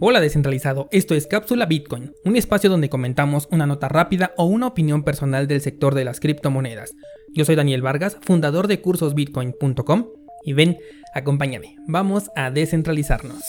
Hola descentralizado, esto es Cápsula Bitcoin, un espacio donde comentamos una nota rápida o una opinión personal del sector de las criptomonedas. Yo soy Daniel Vargas, fundador de cursosbitcoin.com y ven, acompáñame, vamos a descentralizarnos.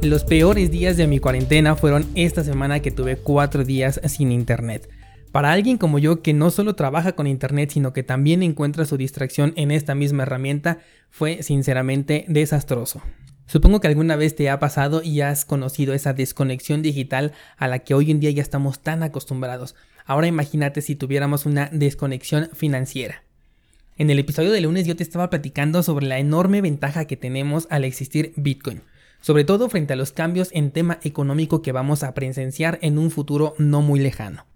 Los peores días de mi cuarentena fueron esta semana que tuve cuatro días sin internet. Para alguien como yo que no solo trabaja con Internet, sino que también encuentra su distracción en esta misma herramienta, fue sinceramente desastroso. Supongo que alguna vez te ha pasado y has conocido esa desconexión digital a la que hoy en día ya estamos tan acostumbrados. Ahora imagínate si tuviéramos una desconexión financiera. En el episodio de lunes yo te estaba platicando sobre la enorme ventaja que tenemos al existir Bitcoin, sobre todo frente a los cambios en tema económico que vamos a presenciar en un futuro no muy lejano.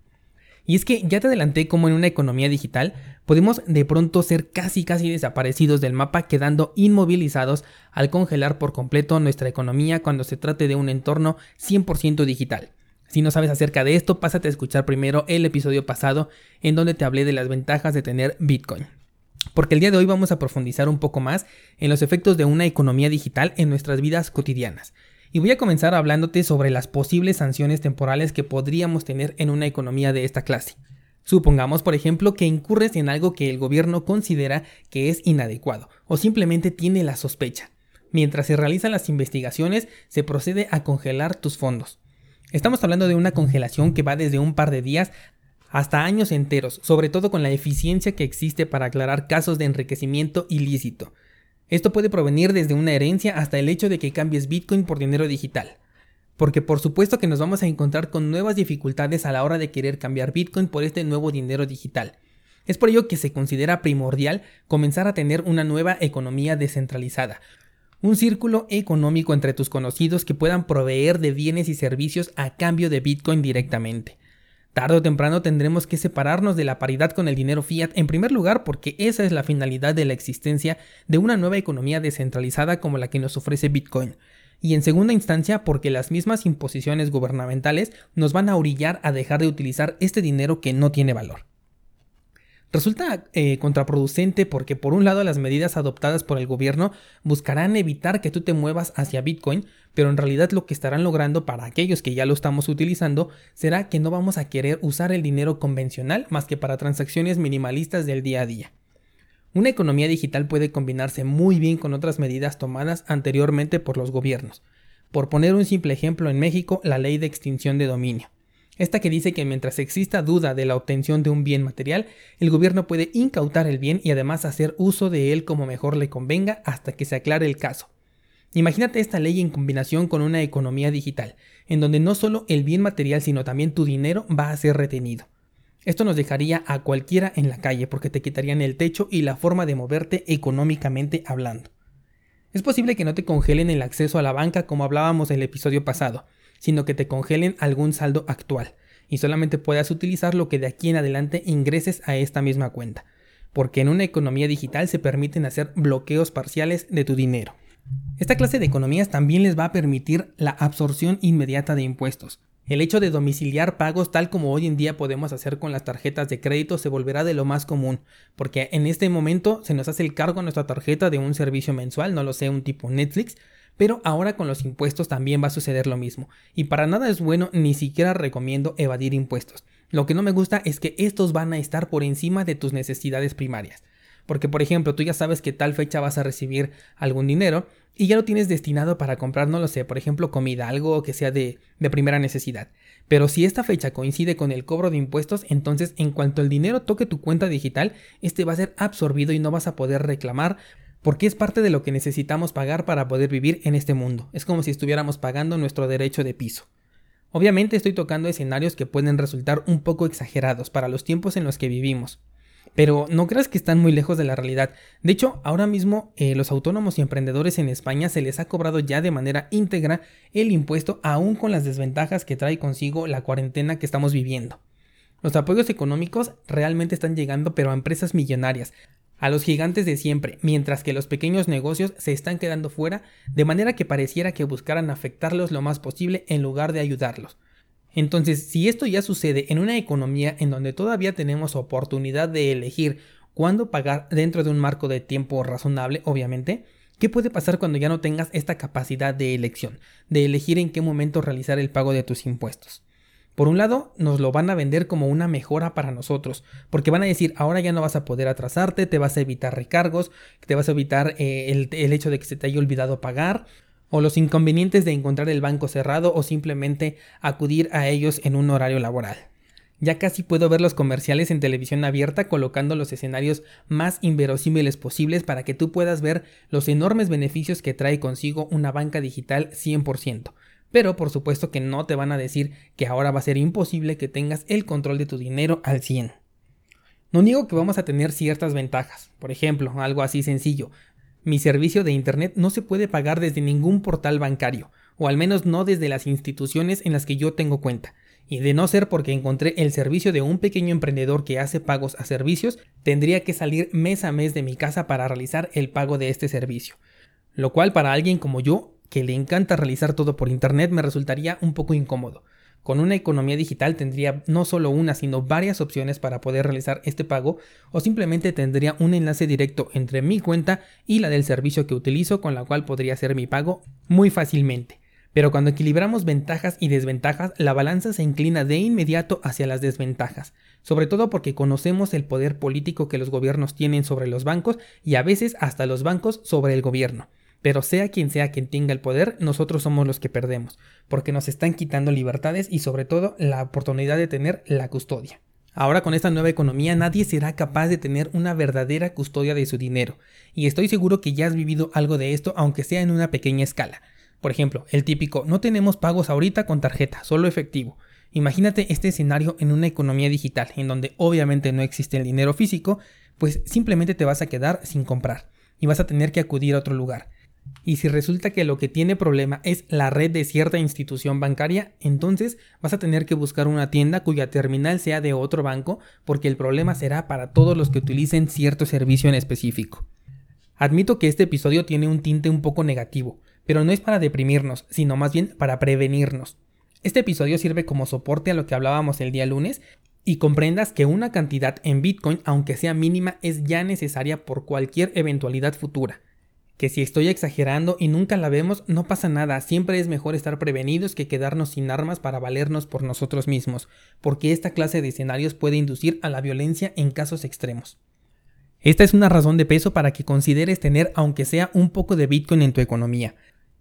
Y es que ya te adelanté como en una economía digital podemos de pronto ser casi casi desaparecidos del mapa quedando inmovilizados al congelar por completo nuestra economía cuando se trate de un entorno 100% digital. Si no sabes acerca de esto, pásate a escuchar primero el episodio pasado en donde te hablé de las ventajas de tener Bitcoin. Porque el día de hoy vamos a profundizar un poco más en los efectos de una economía digital en nuestras vidas cotidianas y voy a comenzar hablándote sobre las posibles sanciones temporales que podríamos tener en una economía de esta clase. Supongamos, por ejemplo, que incurres en algo que el gobierno considera que es inadecuado o simplemente tiene la sospecha. Mientras se realizan las investigaciones, se procede a congelar tus fondos. Estamos hablando de una congelación que va desde un par de días hasta años enteros, sobre todo con la eficiencia que existe para aclarar casos de enriquecimiento ilícito. Esto puede provenir desde una herencia hasta el hecho de que cambies Bitcoin por dinero digital. Porque por supuesto que nos vamos a encontrar con nuevas dificultades a la hora de querer cambiar Bitcoin por este nuevo dinero digital. Es por ello que se considera primordial comenzar a tener una nueva economía descentralizada, un círculo económico entre tus conocidos que puedan proveer de bienes y servicios a cambio de Bitcoin directamente. Tarde o temprano tendremos que separarnos de la paridad con el dinero fiat en primer lugar porque esa es la finalidad de la existencia de una nueva economía descentralizada como la que nos ofrece Bitcoin. Y en segunda instancia porque las mismas imposiciones gubernamentales nos van a orillar a dejar de utilizar este dinero que no tiene valor. Resulta eh, contraproducente porque por un lado las medidas adoptadas por el gobierno buscarán evitar que tú te muevas hacia Bitcoin, pero en realidad lo que estarán logrando para aquellos que ya lo estamos utilizando será que no vamos a querer usar el dinero convencional más que para transacciones minimalistas del día a día. Una economía digital puede combinarse muy bien con otras medidas tomadas anteriormente por los gobiernos. Por poner un simple ejemplo en México, la ley de extinción de dominio. Esta que dice que mientras exista duda de la obtención de un bien material, el gobierno puede incautar el bien y además hacer uso de él como mejor le convenga hasta que se aclare el caso. Imagínate esta ley en combinación con una economía digital, en donde no solo el bien material sino también tu dinero va a ser retenido. Esto nos dejaría a cualquiera en la calle porque te quitarían el techo y la forma de moverte económicamente hablando. Es posible que no te congelen el acceso a la banca como hablábamos en el episodio pasado, sino que te congelen algún saldo actual y solamente puedas utilizar lo que de aquí en adelante ingreses a esta misma cuenta, porque en una economía digital se permiten hacer bloqueos parciales de tu dinero. Esta clase de economías también les va a permitir la absorción inmediata de impuestos. El hecho de domiciliar pagos tal como hoy en día podemos hacer con las tarjetas de crédito se volverá de lo más común, porque en este momento se nos hace el cargo a nuestra tarjeta de un servicio mensual, no lo sé, un tipo Netflix, pero ahora con los impuestos también va a suceder lo mismo. Y para nada es bueno, ni siquiera recomiendo evadir impuestos. Lo que no me gusta es que estos van a estar por encima de tus necesidades primarias. Porque, por ejemplo, tú ya sabes que tal fecha vas a recibir algún dinero y ya lo tienes destinado para comprar, no lo sé, por ejemplo, comida, algo que sea de, de primera necesidad. Pero si esta fecha coincide con el cobro de impuestos, entonces en cuanto el dinero toque tu cuenta digital, este va a ser absorbido y no vas a poder reclamar porque es parte de lo que necesitamos pagar para poder vivir en este mundo. Es como si estuviéramos pagando nuestro derecho de piso. Obviamente estoy tocando escenarios que pueden resultar un poco exagerados para los tiempos en los que vivimos. Pero no creas que están muy lejos de la realidad. De hecho, ahora mismo eh, los autónomos y emprendedores en España se les ha cobrado ya de manera íntegra el impuesto aún con las desventajas que trae consigo la cuarentena que estamos viviendo. Los apoyos económicos realmente están llegando pero a empresas millonarias, a los gigantes de siempre, mientras que los pequeños negocios se están quedando fuera, de manera que pareciera que buscaran afectarlos lo más posible en lugar de ayudarlos. Entonces, si esto ya sucede en una economía en donde todavía tenemos oportunidad de elegir cuándo pagar dentro de un marco de tiempo razonable, obviamente, ¿qué puede pasar cuando ya no tengas esta capacidad de elección, de elegir en qué momento realizar el pago de tus impuestos? Por un lado, nos lo van a vender como una mejora para nosotros, porque van a decir, ahora ya no vas a poder atrasarte, te vas a evitar recargos, te vas a evitar eh, el, el hecho de que se te haya olvidado pagar, o los inconvenientes de encontrar el banco cerrado o simplemente acudir a ellos en un horario laboral. Ya casi puedo ver los comerciales en televisión abierta colocando los escenarios más inverosímiles posibles para que tú puedas ver los enormes beneficios que trae consigo una banca digital 100%. Pero por supuesto que no te van a decir que ahora va a ser imposible que tengas el control de tu dinero al 100. No niego que vamos a tener ciertas ventajas, por ejemplo, algo así sencillo, mi servicio de Internet no se puede pagar desde ningún portal bancario, o al menos no desde las instituciones en las que yo tengo cuenta. Y de no ser porque encontré el servicio de un pequeño emprendedor que hace pagos a servicios, tendría que salir mes a mes de mi casa para realizar el pago de este servicio. Lo cual para alguien como yo, que le encanta realizar todo por Internet, me resultaría un poco incómodo. Con una economía digital tendría no solo una, sino varias opciones para poder realizar este pago o simplemente tendría un enlace directo entre mi cuenta y la del servicio que utilizo con la cual podría hacer mi pago muy fácilmente. Pero cuando equilibramos ventajas y desventajas, la balanza se inclina de inmediato hacia las desventajas, sobre todo porque conocemos el poder político que los gobiernos tienen sobre los bancos y a veces hasta los bancos sobre el gobierno. Pero sea quien sea quien tenga el poder, nosotros somos los que perdemos, porque nos están quitando libertades y sobre todo la oportunidad de tener la custodia. Ahora con esta nueva economía nadie será capaz de tener una verdadera custodia de su dinero, y estoy seguro que ya has vivido algo de esto aunque sea en una pequeña escala. Por ejemplo, el típico, no tenemos pagos ahorita con tarjeta, solo efectivo. Imagínate este escenario en una economía digital, en donde obviamente no existe el dinero físico, pues simplemente te vas a quedar sin comprar, y vas a tener que acudir a otro lugar. Y si resulta que lo que tiene problema es la red de cierta institución bancaria, entonces vas a tener que buscar una tienda cuya terminal sea de otro banco porque el problema será para todos los que utilicen cierto servicio en específico. Admito que este episodio tiene un tinte un poco negativo, pero no es para deprimirnos, sino más bien para prevenirnos. Este episodio sirve como soporte a lo que hablábamos el día lunes y comprendas que una cantidad en Bitcoin, aunque sea mínima, es ya necesaria por cualquier eventualidad futura que si estoy exagerando y nunca la vemos, no pasa nada, siempre es mejor estar prevenidos que quedarnos sin armas para valernos por nosotros mismos, porque esta clase de escenarios puede inducir a la violencia en casos extremos. Esta es una razón de peso para que consideres tener aunque sea un poco de Bitcoin en tu economía.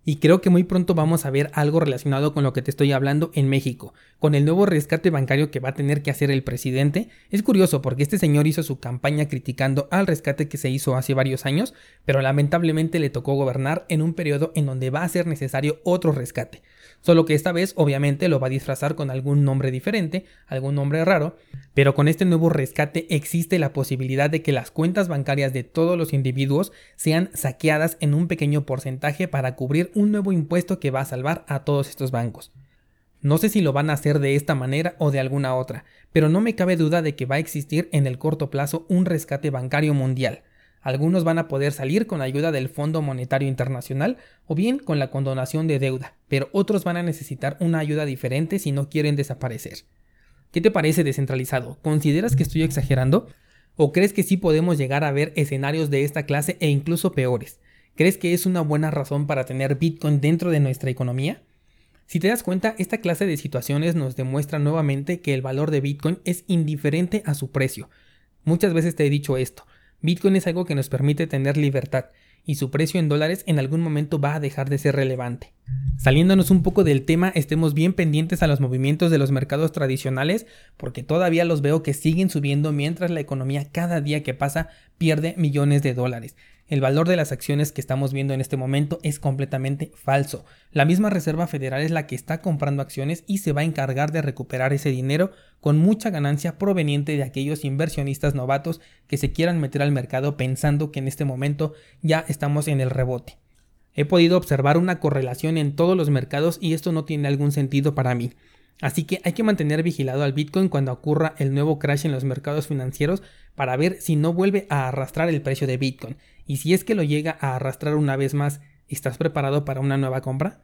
Y creo que muy pronto vamos a ver algo relacionado con lo que te estoy hablando en México, con el nuevo rescate bancario que va a tener que hacer el presidente. Es curioso porque este señor hizo su campaña criticando al rescate que se hizo hace varios años, pero lamentablemente le tocó gobernar en un periodo en donde va a ser necesario otro rescate. Solo que esta vez obviamente lo va a disfrazar con algún nombre diferente, algún nombre raro, pero con este nuevo rescate existe la posibilidad de que las cuentas bancarias de todos los individuos sean saqueadas en un pequeño porcentaje para cubrir un nuevo impuesto que va a salvar a todos estos bancos. No sé si lo van a hacer de esta manera o de alguna otra, pero no me cabe duda de que va a existir en el corto plazo un rescate bancario mundial, algunos van a poder salir con ayuda del Fondo Monetario Internacional o bien con la condonación de deuda, pero otros van a necesitar una ayuda diferente si no quieren desaparecer. ¿Qué te parece descentralizado? ¿Consideras que estoy exagerando? ¿O crees que sí podemos llegar a ver escenarios de esta clase e incluso peores? ¿Crees que es una buena razón para tener Bitcoin dentro de nuestra economía? Si te das cuenta, esta clase de situaciones nos demuestra nuevamente que el valor de Bitcoin es indiferente a su precio. Muchas veces te he dicho esto, Bitcoin es algo que nos permite tener libertad y su precio en dólares en algún momento va a dejar de ser relevante. Saliéndonos un poco del tema, estemos bien pendientes a los movimientos de los mercados tradicionales porque todavía los veo que siguen subiendo mientras la economía cada día que pasa pierde millones de dólares. El valor de las acciones que estamos viendo en este momento es completamente falso. La misma Reserva Federal es la que está comprando acciones y se va a encargar de recuperar ese dinero con mucha ganancia proveniente de aquellos inversionistas novatos que se quieran meter al mercado pensando que en este momento ya estamos en el rebote. He podido observar una correlación en todos los mercados y esto no tiene algún sentido para mí. Así que hay que mantener vigilado al Bitcoin cuando ocurra el nuevo crash en los mercados financieros para ver si no vuelve a arrastrar el precio de Bitcoin. Y si es que lo llega a arrastrar una vez más, ¿estás preparado para una nueva compra?